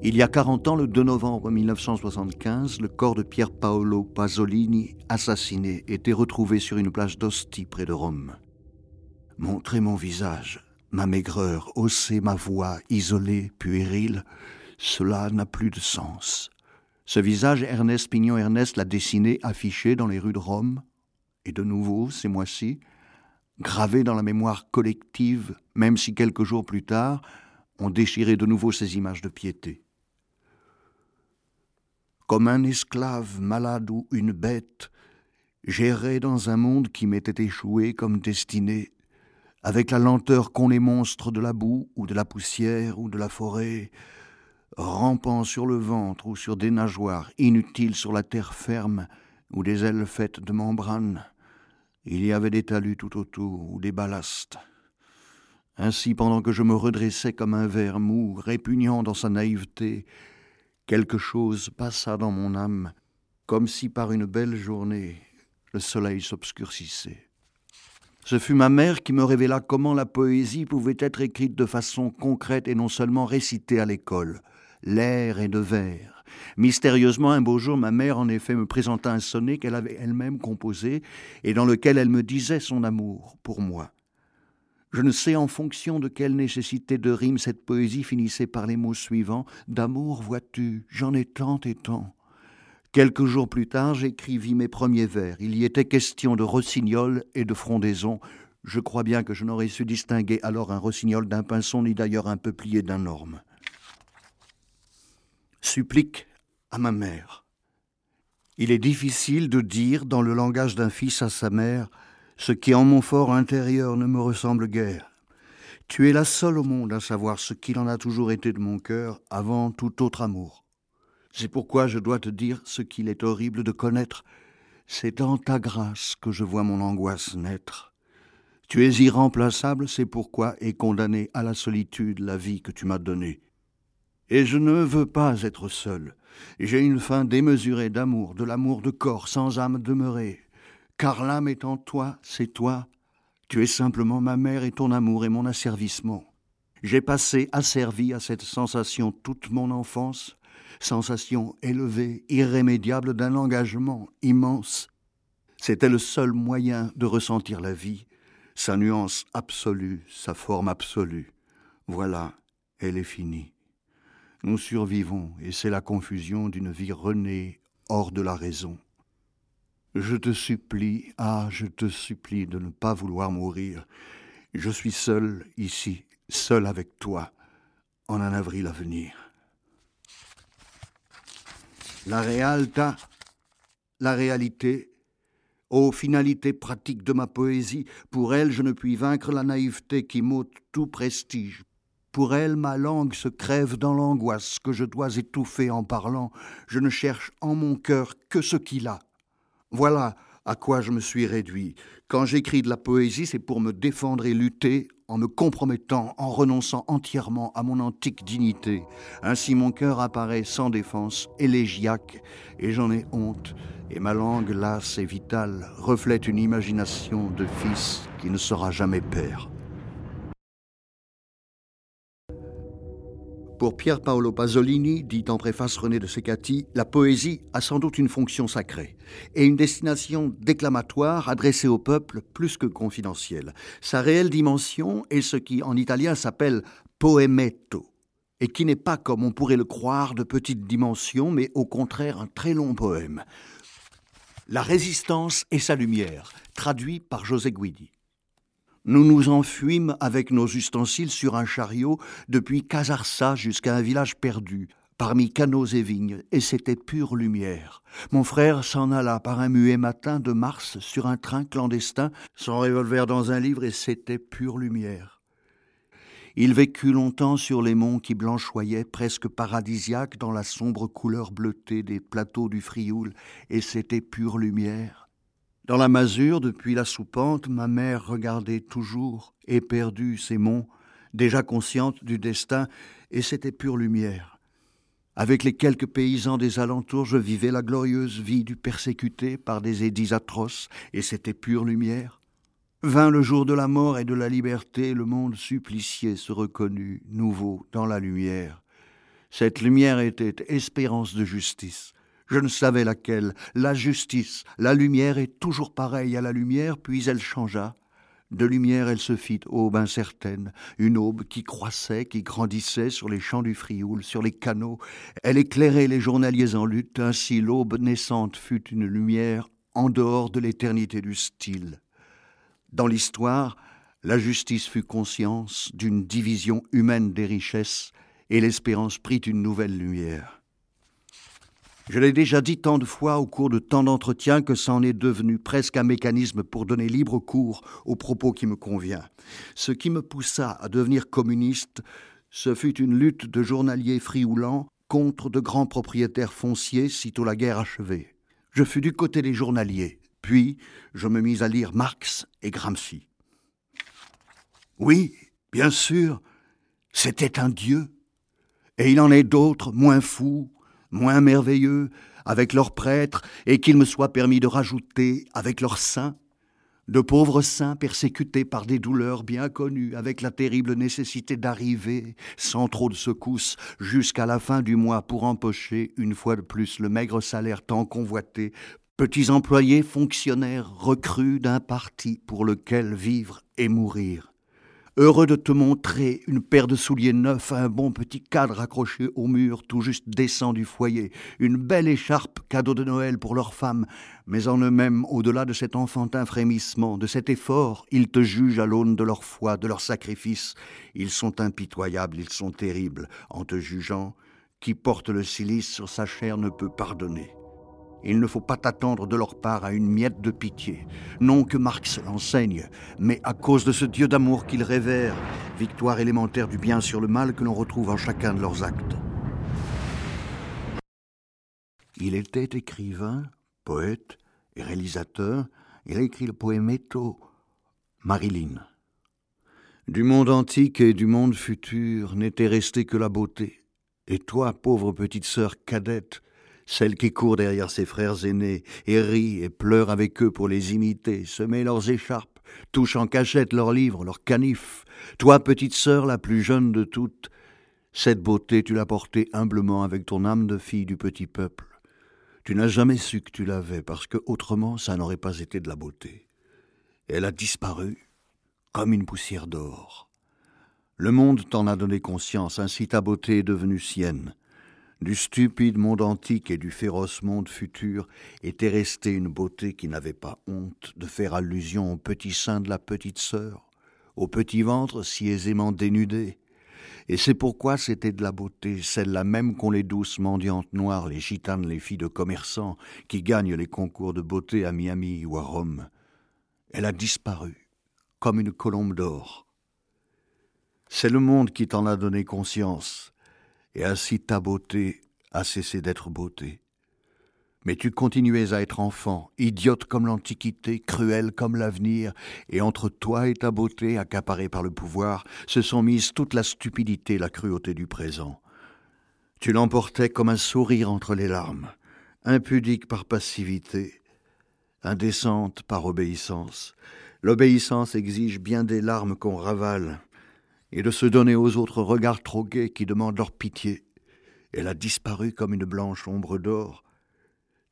Il y a 40 ans, le 2 novembre 1975, le corps de Pier Paolo Pasolini, assassiné, était retrouvé sur une plage d'Ostie près de Rome. Montrer mon visage, ma maigreur, hausser ma voix, isolée, puérile, cela n'a plus de sens. Ce visage, Ernest Pignon-Ernest l'a dessiné, affiché dans les rues de Rome, et de nouveau, ces mois-ci, gravé dans la mémoire collective, même si quelques jours plus tard, on déchirait de nouveau ces images de piété. Comme un esclave malade ou une bête, j'errais dans un monde qui m'était échoué comme destiné, avec la lenteur qu'ont les monstres de la boue ou de la poussière ou de la forêt, rampant sur le ventre ou sur des nageoires inutiles sur la terre ferme ou des ailes faites de membranes. Il y avait des talus tout autour ou des ballasts. Ainsi, pendant que je me redressais comme un ver mou, répugnant dans sa naïveté, quelque chose passa dans mon âme, comme si par une belle journée le soleil s'obscurcissait. Ce fut ma mère qui me révéla comment la poésie pouvait être écrite de façon concrète et non seulement récitée à l'école. L'air est de vers. Mystérieusement, un beau jour, ma mère en effet me présenta un sonnet qu'elle avait elle-même composé et dans lequel elle me disait son amour pour moi. Je ne sais en fonction de quelle nécessité de rime cette poésie finissait par les mots suivants D'amour, vois-tu, j'en ai tant et tant. Quelques jours plus tard, j'écrivis mes premiers vers. Il y était question de rossignol et de frondaison. Je crois bien que je n'aurais su distinguer alors un rossignol d'un pinson, ni d'ailleurs un peuplier d'un orme. Supplique à ma mère. Il est difficile de dire, dans le langage d'un fils à sa mère, ce qui en mon fort intérieur ne me ressemble guère. Tu es la seule au monde à savoir ce qu'il en a toujours été de mon cœur avant tout autre amour. C'est pourquoi je dois te dire ce qu'il est horrible de connaître. C'est dans ta grâce que je vois mon angoisse naître. Tu es irremplaçable, c'est pourquoi est condamné à la solitude la vie que tu m'as donnée. Et je ne veux pas être seul. J'ai une faim démesurée d'amour, de l'amour de corps sans âme demeurée car l'âme est en toi, c'est toi. Tu es simplement ma mère et ton amour et mon asservissement. J'ai passé asservi à cette sensation toute mon enfance, sensation élevée, irrémédiable d'un engagement immense. C'était le seul moyen de ressentir la vie, sa nuance absolue, sa forme absolue. Voilà, elle est finie. Nous survivons, et c'est la confusion d'une vie renée hors de la raison. Je te supplie, ah, je te supplie de ne pas vouloir mourir. Je suis seul ici, seul avec toi, en un avril à venir. La realta, la réalité, ô finalité pratique de ma poésie, pour elle je ne puis vaincre la naïveté qui m'ôte tout prestige. Pour elle, ma langue se crève dans l'angoisse que je dois étouffer en parlant. Je ne cherche en mon cœur que ce qu'il a, voilà à quoi je me suis réduit. Quand j'écris de la poésie, c'est pour me défendre et lutter en me compromettant, en renonçant entièrement à mon antique dignité. Ainsi mon cœur apparaît sans défense, élégiaque, et j'en ai honte, et ma langue lasse et vitale reflète une imagination de fils qui ne sera jamais père. Pour Pier Paolo Pasolini, dit en préface René de Secati, la poésie a sans doute une fonction sacrée et une destination déclamatoire adressée au peuple plus que confidentielle. Sa réelle dimension est ce qui en italien s'appelle poemetto et qui n'est pas, comme on pourrait le croire, de petite dimension, mais au contraire un très long poème. La résistance et sa lumière, traduit par José Guidi. Nous nous enfuîmes avec nos ustensiles sur un chariot depuis Casarsa jusqu'à un village perdu, parmi canaux et vignes, et c'était pure lumière. Mon frère s'en alla par un muet matin de mars sur un train clandestin, son revolver dans un livre, et c'était pure lumière. Il vécut longtemps sur les monts qui blanchoyaient, presque paradisiaques dans la sombre couleur bleutée des plateaux du Frioul, et c'était pure lumière. Dans la masure, depuis la soupente, ma mère regardait toujours, éperdue, ces monts, déjà consciente du destin, et c'était pure lumière. Avec les quelques paysans des alentours, je vivais la glorieuse vie du persécuté par des édits atroces, et c'était pure lumière. Vint le jour de la mort et de la liberté, le monde supplicié se reconnut, nouveau, dans la lumière. Cette lumière était espérance de justice. Je ne savais laquelle. La justice, la lumière est toujours pareille à la lumière, puis elle changea. De lumière, elle se fit aube incertaine, une aube qui croissait, qui grandissait sur les champs du Frioul, sur les canaux. Elle éclairait les journaliers en lutte, ainsi l'aube naissante fut une lumière en dehors de l'éternité du style. Dans l'histoire, la justice fut conscience d'une division humaine des richesses, et l'espérance prit une nouvelle lumière. Je l'ai déjà dit tant de fois au cours de tant d'entretiens que c'en est devenu presque un mécanisme pour donner libre cours aux propos qui me convient. Ce qui me poussa à devenir communiste, ce fut une lutte de journaliers frioulants contre de grands propriétaires fonciers sitôt la guerre achevée. Je fus du côté des journaliers, puis je me mis à lire Marx et Gramsci. Oui, bien sûr, c'était un dieu, et il en est d'autres moins fous, moins merveilleux, avec leurs prêtres, et qu'il me soit permis de rajouter avec leurs saints, de pauvres saints persécutés par des douleurs bien connues, avec la terrible nécessité d'arriver, sans trop de secousses, jusqu'à la fin du mois pour empocher, une fois de plus, le maigre salaire tant convoité, petits employés fonctionnaires recrues d'un parti pour lequel vivre et mourir heureux de te montrer une paire de souliers neufs, un bon petit cadre accroché au mur tout juste descend du foyer, une belle écharpe cadeau de Noël pour leurs femmes, mais en eux-mêmes, au-delà de cet enfantin frémissement, de cet effort, ils te jugent à l'aune de leur foi, de leur sacrifice. Ils sont impitoyables, ils sont terribles. En te jugeant, qui porte le cilice sur sa chair ne peut pardonner. Il ne faut pas t'attendre de leur part à une miette de pitié. Non que Marx l'enseigne, mais à cause de ce Dieu d'amour qu'ils révèrent, victoire élémentaire du bien sur le mal que l'on retrouve en chacun de leurs actes. Il était écrivain, poète et réalisateur. Il a écrit le poémetto Marilyn. Du monde antique et du monde futur n'était resté que la beauté. Et toi, pauvre petite sœur cadette, celle qui court derrière ses frères aînés et rit et pleure avec eux pour les imiter, se met leurs écharpes, touche en cachette leurs livres, leurs canifs. Toi, petite sœur, la plus jeune de toutes, cette beauté tu l'as portée humblement avec ton âme de fille du petit peuple. Tu n'as jamais su que tu l'avais, parce que autrement ça n'aurait pas été de la beauté. Elle a disparu comme une poussière d'or. Le monde t'en a donné conscience, ainsi ta beauté est devenue sienne. Du stupide monde antique et du féroce monde futur était restée une beauté qui n'avait pas honte de faire allusion au petit sein de la petite sœur, au petit ventre si aisément dénudé. Et c'est pourquoi c'était de la beauté, celle-là même qu'ont les douces mendiantes noires, les gitanes, les filles de commerçants, qui gagnent les concours de beauté à Miami ou à Rome. Elle a disparu, comme une colombe d'or. C'est le monde qui t'en a donné conscience, et ainsi ta beauté a cessé d'être beauté. Mais tu continuais à être enfant, idiote comme l'Antiquité, cruel comme l'avenir, et entre toi et ta beauté, accaparée par le pouvoir, se sont mises toute la stupidité et la cruauté du présent. Tu l'emportais comme un sourire entre les larmes, impudique par passivité, indécente par obéissance. L'obéissance exige bien des larmes qu'on ravale, et de se donner aux autres regards trop gais qui demandent leur pitié. Elle a disparu comme une blanche ombre d'or.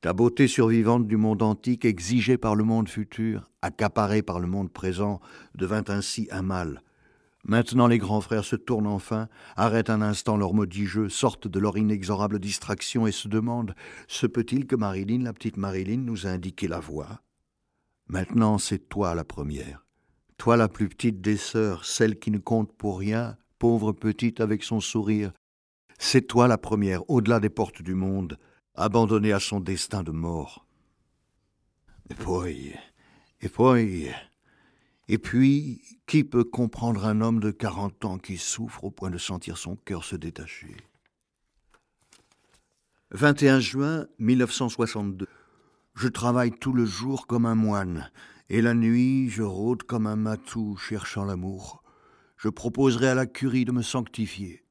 Ta beauté survivante du monde antique, exigée par le monde futur, accaparée par le monde présent, devint ainsi un mal. Maintenant les grands frères se tournent enfin, arrêtent un instant leur maudit jeu, sortent de leur inexorable distraction et se demandent Se peut-il que Marilyn, la petite Marilyn, nous a indiqué la voie? Maintenant c'est toi la première. Toi la plus petite des sœurs, celle qui ne compte pour rien, pauvre petite avec son sourire, c'est toi la première, au-delà des portes du monde, abandonnée à son destin de mort. Et puis, et puis, et puis, qui peut comprendre un homme de quarante ans qui souffre au point de sentir son cœur se détacher? 21 juin 1962. Je travaille tout le jour comme un moine, et la nuit, je rôde comme un matou cherchant l'amour. Je proposerai à la curie de me sanctifier.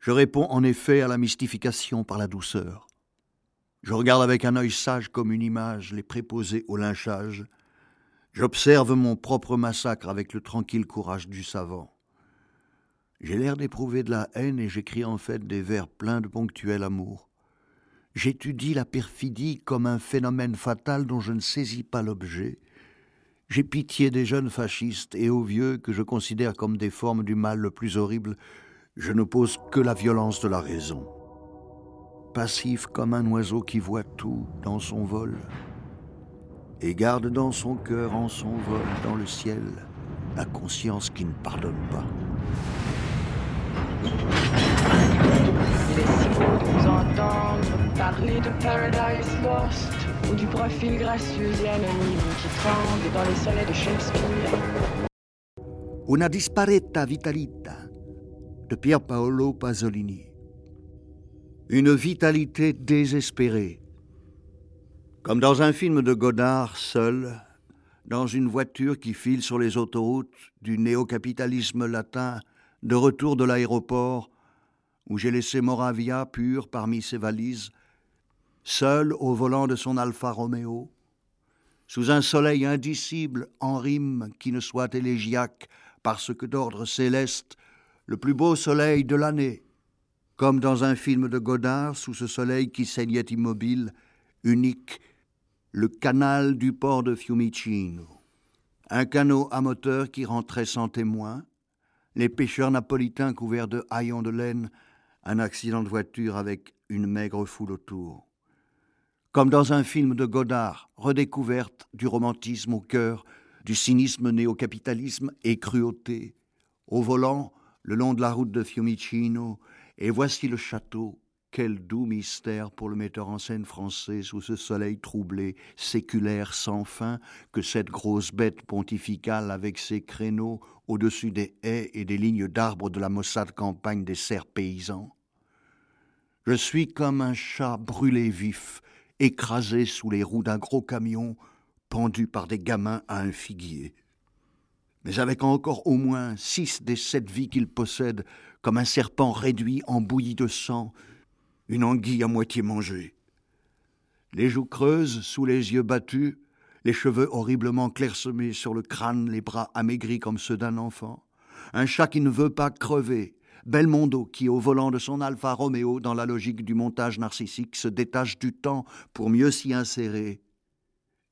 Je réponds en effet à la mystification par la douceur. Je regarde avec un œil sage comme une image les préposés au lynchage. J'observe mon propre massacre avec le tranquille courage du savant. J'ai l'air d'éprouver de la haine et j'écris en fait des vers pleins de ponctuel amour. J'étudie la perfidie comme un phénomène fatal dont je ne saisis pas l'objet. J'ai pitié des jeunes fascistes et aux vieux que je considère comme des formes du mal le plus horrible. Je n'oppose que la violence de la raison. Passif comme un oiseau qui voit tout dans son vol et garde dans son cœur en son vol dans le ciel la conscience qui ne pardonne pas. De vous entendre parler de Paradise Lost ou du profil gracieux et anonyme qui tremble dans les de Shakespeare. Una disparetta vitalita de Pier Paolo Pasolini. Une vitalité désespérée. Comme dans un film de Godard seul, dans une voiture qui file sur les autoroutes du néocapitalisme latin, de retour de l'aéroport, où j'ai laissé Moravia pur parmi ses valises, seul au volant de son Alfa Romeo, sous un soleil indicible en rime qui ne soit élégiaque parce que d'ordre céleste, le plus beau soleil de l'année, comme dans un film de Godard sous ce soleil qui saignait immobile, unique, le canal du port de Fiumicino. Un canot à moteur qui rentrait sans témoin, les pêcheurs napolitains couverts de haillons de laine, un accident de voiture avec une maigre foule autour. Comme dans un film de Godard, redécouverte du romantisme au cœur, du cynisme néo-capitalisme et cruauté. Au volant, le long de la route de Fiumicino, et voici le château, quel doux mystère pour le metteur en scène français sous ce soleil troublé, séculaire sans fin, que cette grosse bête pontificale avec ses créneaux au-dessus des haies et des lignes d'arbres de la maussade campagne des serres paysans. Je suis comme un chat brûlé vif, écrasé sous les roues d'un gros camion, pendu par des gamins à un figuier. Mais avec encore au moins six des sept vies qu'il possède, comme un serpent réduit en bouillie de sang, une anguille à moitié mangée. Les joues creuses, sous les yeux battus, les cheveux horriblement clairsemés sur le crâne, les bras amaigris comme ceux d'un enfant. Un chat qui ne veut pas crever. Belmondo qui, au volant de son Alfa Romeo, dans la logique du montage narcissique, se détache du temps pour mieux s'y insérer.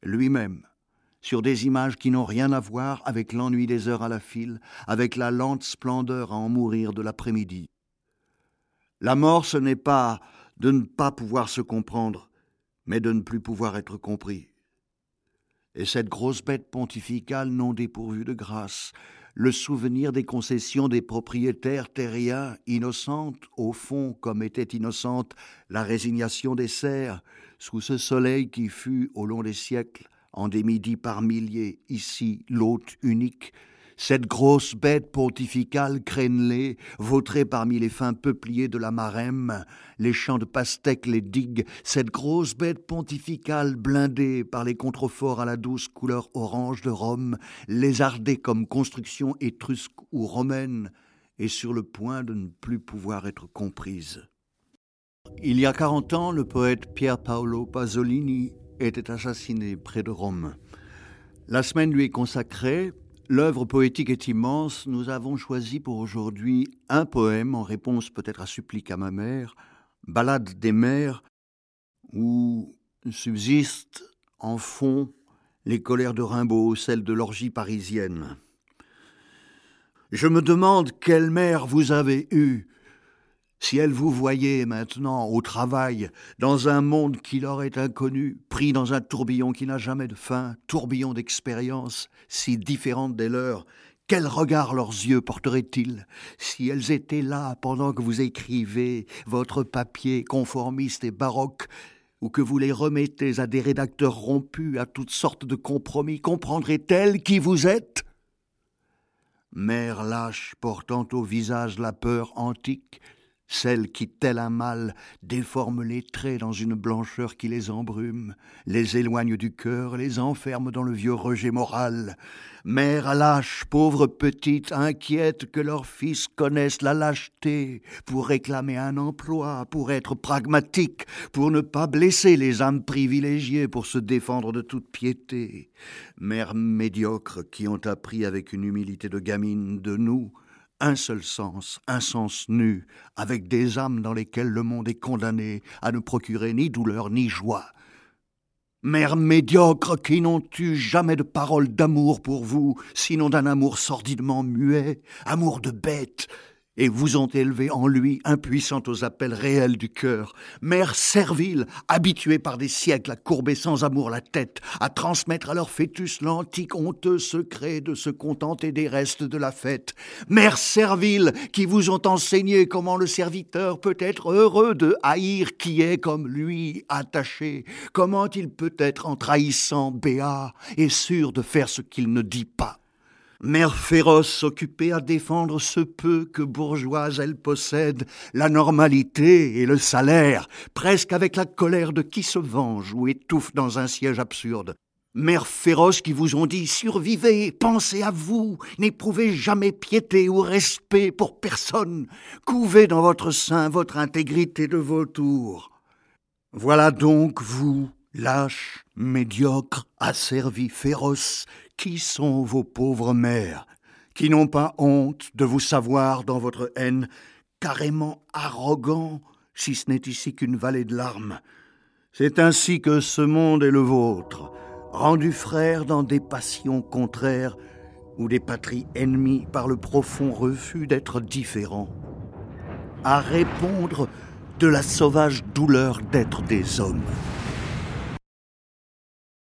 Lui-même, sur des images qui n'ont rien à voir avec l'ennui des heures à la file, avec la lente splendeur à en mourir de l'après-midi. La mort, ce n'est pas de ne pas pouvoir se comprendre, mais de ne plus pouvoir être compris. Et cette grosse bête pontificale non dépourvue de grâce, le souvenir des concessions des propriétaires terriens, innocentes, au fond, comme était innocente la résignation des serfs, sous ce soleil qui fut, au long des siècles, en des midis par milliers, ici l'hôte unique, cette grosse bête pontificale crénelée, vautrée parmi les fins peupliers de la Marème, les champs de pastèques, les digues, cette grosse bête pontificale blindée par les contreforts à la douce couleur orange de Rome, lézardée comme construction étrusque ou romaine, et sur le point de ne plus pouvoir être comprise. Il y a quarante ans, le poète Pier Paolo Pasolini était assassiné près de Rome. La semaine lui est consacrée L'œuvre poétique est immense. Nous avons choisi pour aujourd'hui un poème en réponse peut-être à Supplique à ma mère, Ballade des mères, où subsistent en fond les colères de Rimbaud, celles de l'orgie parisienne. Je me demande quelle mère vous avez eue, si elle vous voyait maintenant au travail, dans un monde qui leur est inconnu, pris dans un tourbillon qui n'a jamais de fin, tourbillon d'expériences si différentes des leurs, quel regard leurs yeux porteraient-ils si elles étaient là pendant que vous écrivez votre papier conformiste et baroque ou que vous les remettez à des rédacteurs rompus à toutes sortes de compromis, comprendraient-elles qui vous êtes? Mère lâche portant au visage la peur antique, celle qui, tel un mal, déforme les traits dans une blancheur qui les embrume, les éloigne du cœur, les enferme dans le vieux rejet moral. Mère lâche, pauvre petite, inquiète que leur fils connaisse la lâcheté, pour réclamer un emploi, pour être pragmatique, pour ne pas blesser les âmes privilégiées, pour se défendre de toute piété. Mères médiocres qui ont appris avec une humilité de gamine de nous, un seul sens, un sens nu, avec des âmes dans lesquelles le monde est condamné à ne procurer ni douleur ni joie. Mères médiocres qui n'ont eu jamais de parole d'amour pour vous, sinon d'un amour sordidement muet, amour de bête, et vous ont élevé en lui, impuissant aux appels réels du cœur. Mère servile, habituée par des siècles à courber sans amour la tête, à transmettre à leur fœtus l'antique honteux secret de se contenter des restes de la fête. Mère servile, qui vous ont enseigné comment le serviteur peut être heureux de haïr qui est comme lui attaché, comment il peut être en trahissant béat et sûr de faire ce qu'il ne dit pas. Mère féroce occupée à défendre ce peu que bourgeoise elle possède, la normalité et le salaire, presque avec la colère de qui se venge ou étouffe dans un siège absurde. Mère féroce qui vous ont dit survivez, pensez à vous, n'éprouvez jamais piété ou respect pour personne, couvez dans votre sein votre intégrité de vautour. Voilà donc vous, lâche, médiocre, asservi, féroce, qui sont vos pauvres mères, qui n'ont pas honte de vous savoir dans votre haine, carrément arrogant, si ce n'est ici qu'une vallée de larmes. C'est ainsi que ce monde est le vôtre, rendu frère dans des passions contraires ou des patries ennemies par le profond refus d'être différent, à répondre de la sauvage douleur d'être des hommes.